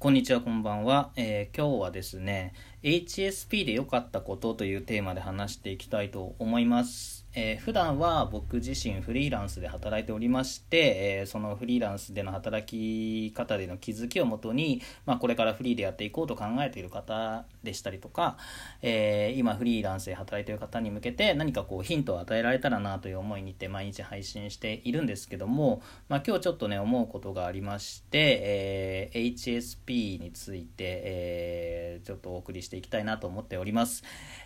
こんにちは、こんばんは。えー、今日はですね、HSP で良かったことというテーマで話していきたいと思います。えー、普段は僕自身フリーランスで働いておりまして、えー、そのフリーランスでの働き方での気づきをもとに、まあ、これからフリーでやっていこうと考えている方でしたりとか、えー、今フリーランスで働いている方に向けて何かこうヒントを与えられたらなという思いにて毎日配信しているんですけども、まあ、今日ちょっとね思うことがありまして、え HSP について、えちょっとお送りしてしていきたいなと思っております。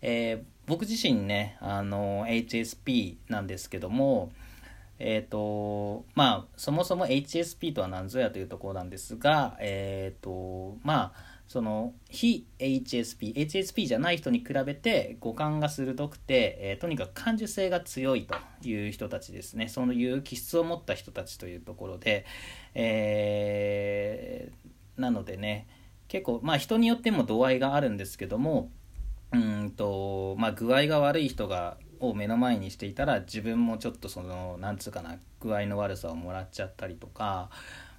え僕自身ねあの HSP なんですけどもえっ、ー、とまあそもそも HSP とは何ぞやというところなんですがえっ、ー、とまあその非 HSP HSP じゃない人に比べて五感が鋭くて、えー、とにかく感受性が強いという人たちですねそういう気質を持った人たちというところで、えー、なのでね結構まあ人によっても度合いがあるんですけどもうんとまあ具合が悪い人がを目の前にしていたら自分もちょっとそのなんつうかな具合の悪さをもらっちゃったりとか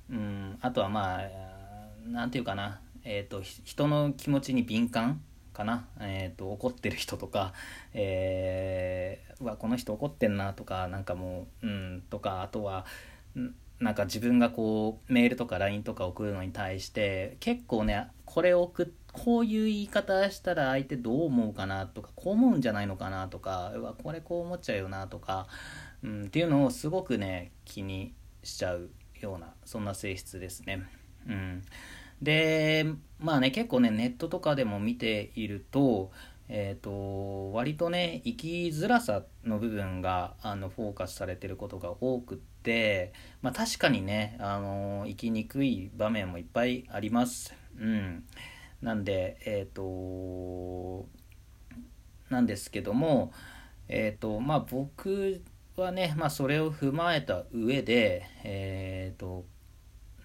うんあとはまあなんていうかなえっ、ー、と人の気持ちに敏感かな、えーと、怒ってる人とか、えー、うわこの人怒ってんなとかなんかもううんとかあとはなんか自分がこうメールとか LINE とか送るのに対して結構ねこれを送ってこういう言い方したら相手どう思うかなとかこう思うんじゃないのかなとかうわこれこう思っちゃうよなとか、うん、っていうのをすごくね気にしちゃうようなそんな性質ですね。うん、でまあね結構ねネットとかでも見ているとえーと、割とね生きづらさの部分があのフォーカスされてることが多くて、まあ、確かにね、あの生きにくい場面もいっぱいあります。うんなんで、えっ、ー、と、なんですけども、えっ、ー、と、まあ僕はね、まあそれを踏まえた上で、えっ、と、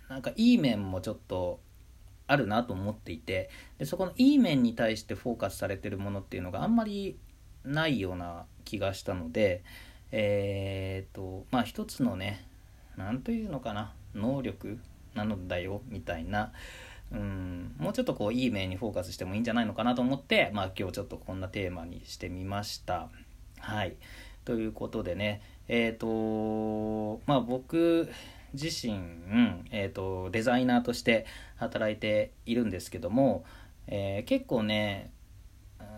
なんかいい面もちょっとあるなと思っていてでそこのいい面に対してフォーカスされてるものっていうのがあんまりないような気がしたのでえっ、とまあ一つのね何というのかな能力なのだよみたいなうんもうちょっとこういい面にフォーカスしてもいいんじゃないのかなと思って、まあ、今日ちょっとこんなテーマにしてみました。はいということでねえっ、とまあ僕自身、えーと、デザイナーとして働いているんですけども、えー、結構ね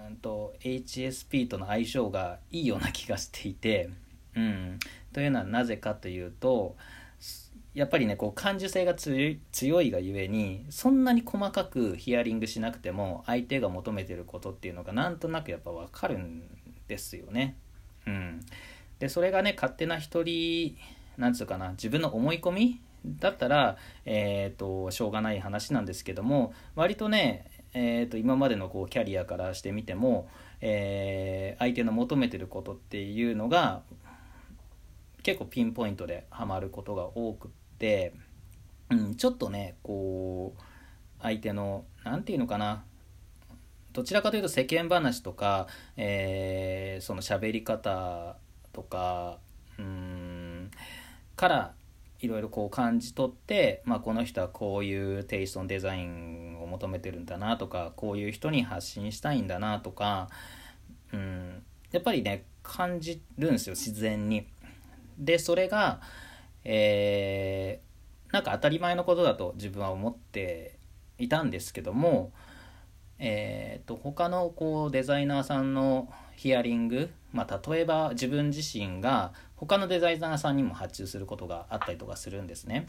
うんと HSP との相性がいいような気がしていて、うん、というのはなぜかというとやっぱりねこう感受性が強いがゆえにそんなに細かくヒアリングしなくても相手が求めてることっていうのがなんとなくやっぱ分かるんですよね。うん、でそれがね勝手な一人なんつうかな自分の思い込みだったら、えーと、しょうがない話なんですけども割とね、えーと、今までのこうキャリアからしてみても、えー、相手の求めてることっていうのが結構ピンポイントでハマることが多くって、うん、ちょっとねこう相手の何て言うのかなどちらかというと世間話とか、えー、その喋り方とかうんからいろいろこう感じ取って、まあ、この人はこういうテイストのデザインを求めてるんだなとかこういう人に発信したいんだなとかうんやっぱりね感じるんですよ自然に。でそれがえー、なんか当たり前のことだと自分は思っていたんですけども、えーと、他のこうデザイナーさんのヒアリング、まあ、例えば自分自身が他のデザイナーさんにも発注することがあったりとかするんですね。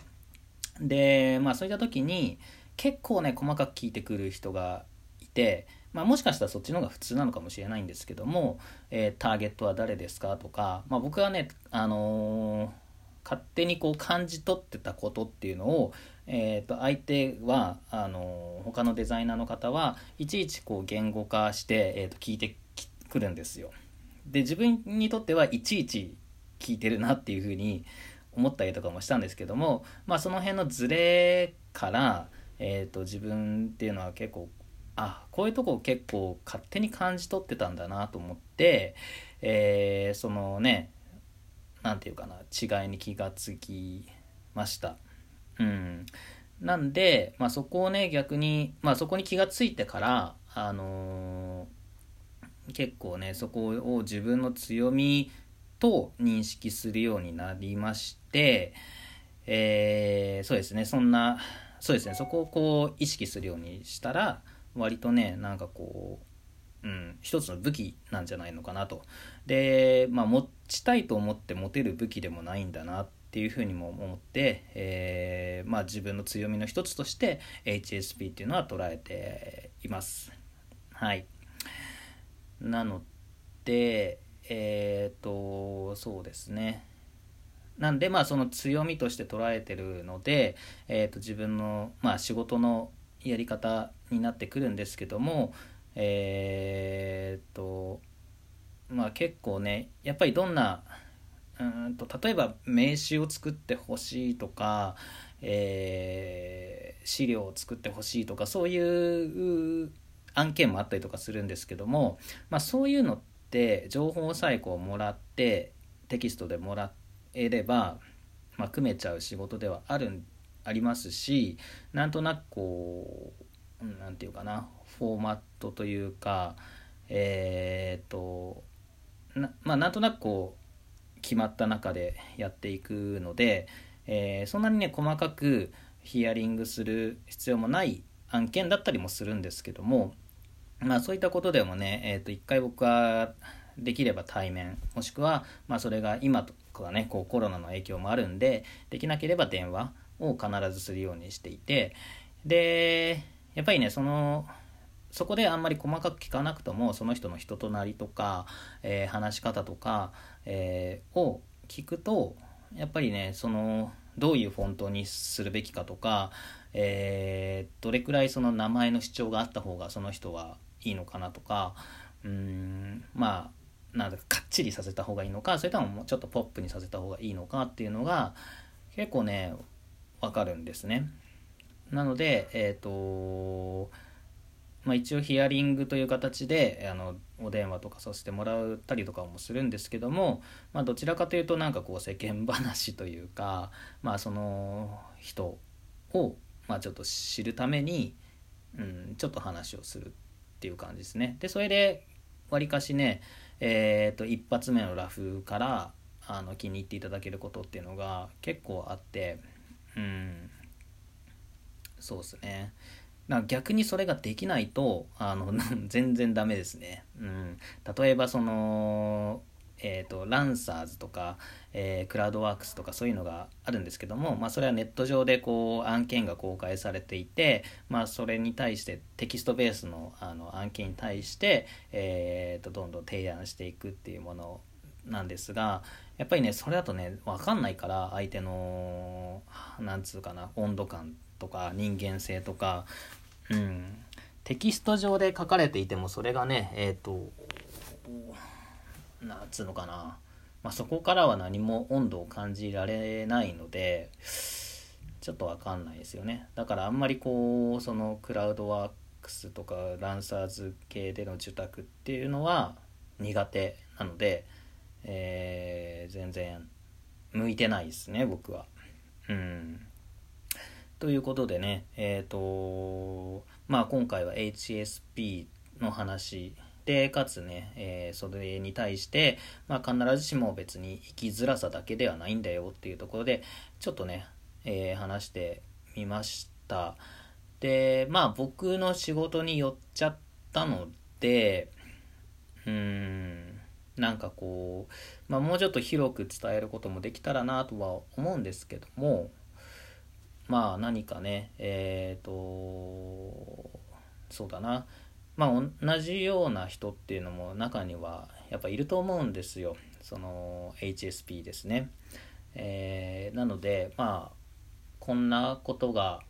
で、まあ、そういった時に結構ね細かく聞いてくる人が、まあ、もしかしたらそっちの方が普通なのかもしれないんですけども、えー、ターゲットは誰ですかとか、まあ、僕はね、あのー勝手にこう感じ取ってたことっていうのを、えー、と相手はあの他のデザイナーの方はいちいちこう言語化して、えー、と聞いてくるんですよ。で自分にとってはいちいち聞いてるなっていうふうに思ったりとかもしたんですけども、まあ、その辺のズレから、えー、と自分っていうのは結構あこういうとこ結構勝手に感じ取ってたんだなと思って、えー、そのね何て言うかな違いに気がつきました。うん、なんで、まあ、そこをね逆に、まあ、そこに気がついてからあのー、結構ねそこを自分の強みと認識するようになりまして、えー、そうですねそんなそうですねそこをこう意識するようにしたら割とねなんかこう、うん、一つの武器なんじゃないのかなと。でまあ持ちたいと思って持てる武器でもないんだなっていうふうにも思って、えー、まあ、自分の強みの一つとして HSP っていうのは捉えています。はい。なのでえっ、とそうですね。なんでまあその強みとして捉えてるので、えー、と自分の、まあ、仕事のやり方になってくるんですけどもえっ、とまあ結構ねやっぱりどんなうんと例えば名刺を作ってほしいとか、えー、資料を作ってほしいとかそういう案件もあったりとかするんですけども、まあ、そういうのって情報さえこうもらってテキストでもらえれば、まあ、組めちゃう仕事ではあるんありますしなんとなくこう何て言うかなフォーマットというかえっ、となまあなんとなくこう決まった中でやっていくので、えー、そんなにね細かくヒアリングする必要もない案件だったりもするんですけどもまあそういったことでもね、えー、と一回僕はできれば対面もしくは、まあ、それが今とかねこうコロナの影響もあるんでできなければ電話を必ずするようにしていてでやっぱりねそのそこであんまり細かく聞かなくともその人の人となりとか、えー、話し方とか、えー、を聞くとやっぱりねそのどういうフォントにするべきかとか、えー、どれくらいその名前の主張があった方がその人はいいのかなとかうんまあなんだかかっちりさせた方がいいのかそれとももうちょっとポップにさせた方がいいのかっていうのが結構ね分かるんですね。なので、え、ー、とまあ、一応ヒアリングという形であのお電話とかさせてもらったりとかもするんですけども、まあ、どちらかというとなんかこう世間話というか、まあ、その人を、まあ、ちょっと知るために、うん、ちょっと話をするっていう感じですね。でそれでわりかしね、えー、と一発目のラフからあの気に入っていただけることっていうのが結構あってうんそうですね。な逆にそれができないとあの 全然ダメですね。うん、例えばそのえーと、ランサーズとか、えー、クラウドワークスとかそういうのがあるんですけども、まあ、それはネット上でこう案件が公開されていて、まあ、それに対してテキストベースのあの案件に対して、えーと、どんどん提案していくっていうものなんですがやっぱりねそれだとね分かんないから相手のなんつうかな温度感とか人間性とかうん、テキスト上で書かれていてもそれがねえっ、ー、となんつうのかな、まあ、そこからは何も温度を感じられないのでちょっとわかんないですよね。だからあんまりこうそのクラウドワークスとかランサーズ系での受託っていうのは苦手なので、えー、全然向いてないですね僕は。うん。ということでね、えっ、ー、と、まあ今回は HSP の話で、かつね、えー、それに対して、まあ必ずしも別に生きづらさだけではないんだよっていうところで、ちょっとね、えー、話してみました。で、まあ僕の仕事に寄っちゃったので、うん、なんかこう、まあ、もうちょっと広く伝えることもできたらなとは思うんですけども、まあ何かねえっ、ー、とそうだなまあ同じような人っていうのも中にはやっぱいると思うんですよその HSP ですね。えー、なのでまあこんなことが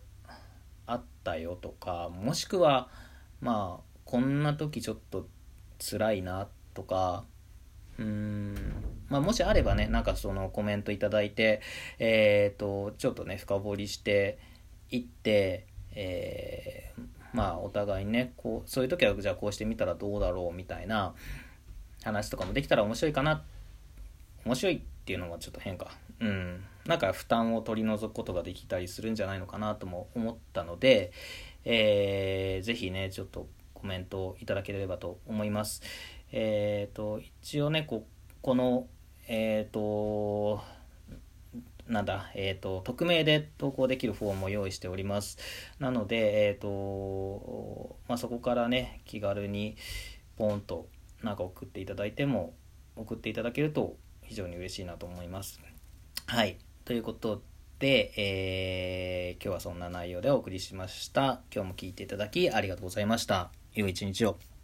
あったよとかもしくはまあこんな時ちょっと辛いなとかうん。まあ、もしあればねなんかそのコメントいただいてえっ、ー、とちょっとね深掘りしていってえー、まあお互いにねこうそういう時はじゃあこうしてみたらどうだろうみたいな話とかもできたら面白いかな面白いっていうのはちょっと変か。うん。なんか負担を取り除くことができたりするんじゃないのかなとも思ったので、えー、ぜひねちょっとコメントをいただければと思います。えっ、ー、と一応ねここのえっ、ー、となんだ、えっ、ー、と、匿名で投稿できるフォームを用意しております。なので、えっ、ー、と、まあ、そこからね、気軽にポンとなんか送っていただいても、送っていただけると非常に嬉しいなと思います。はい。ということで、えー、今日はそんな内容でお送りしました。今日も聞いていただきありがとうございました。良い一日を。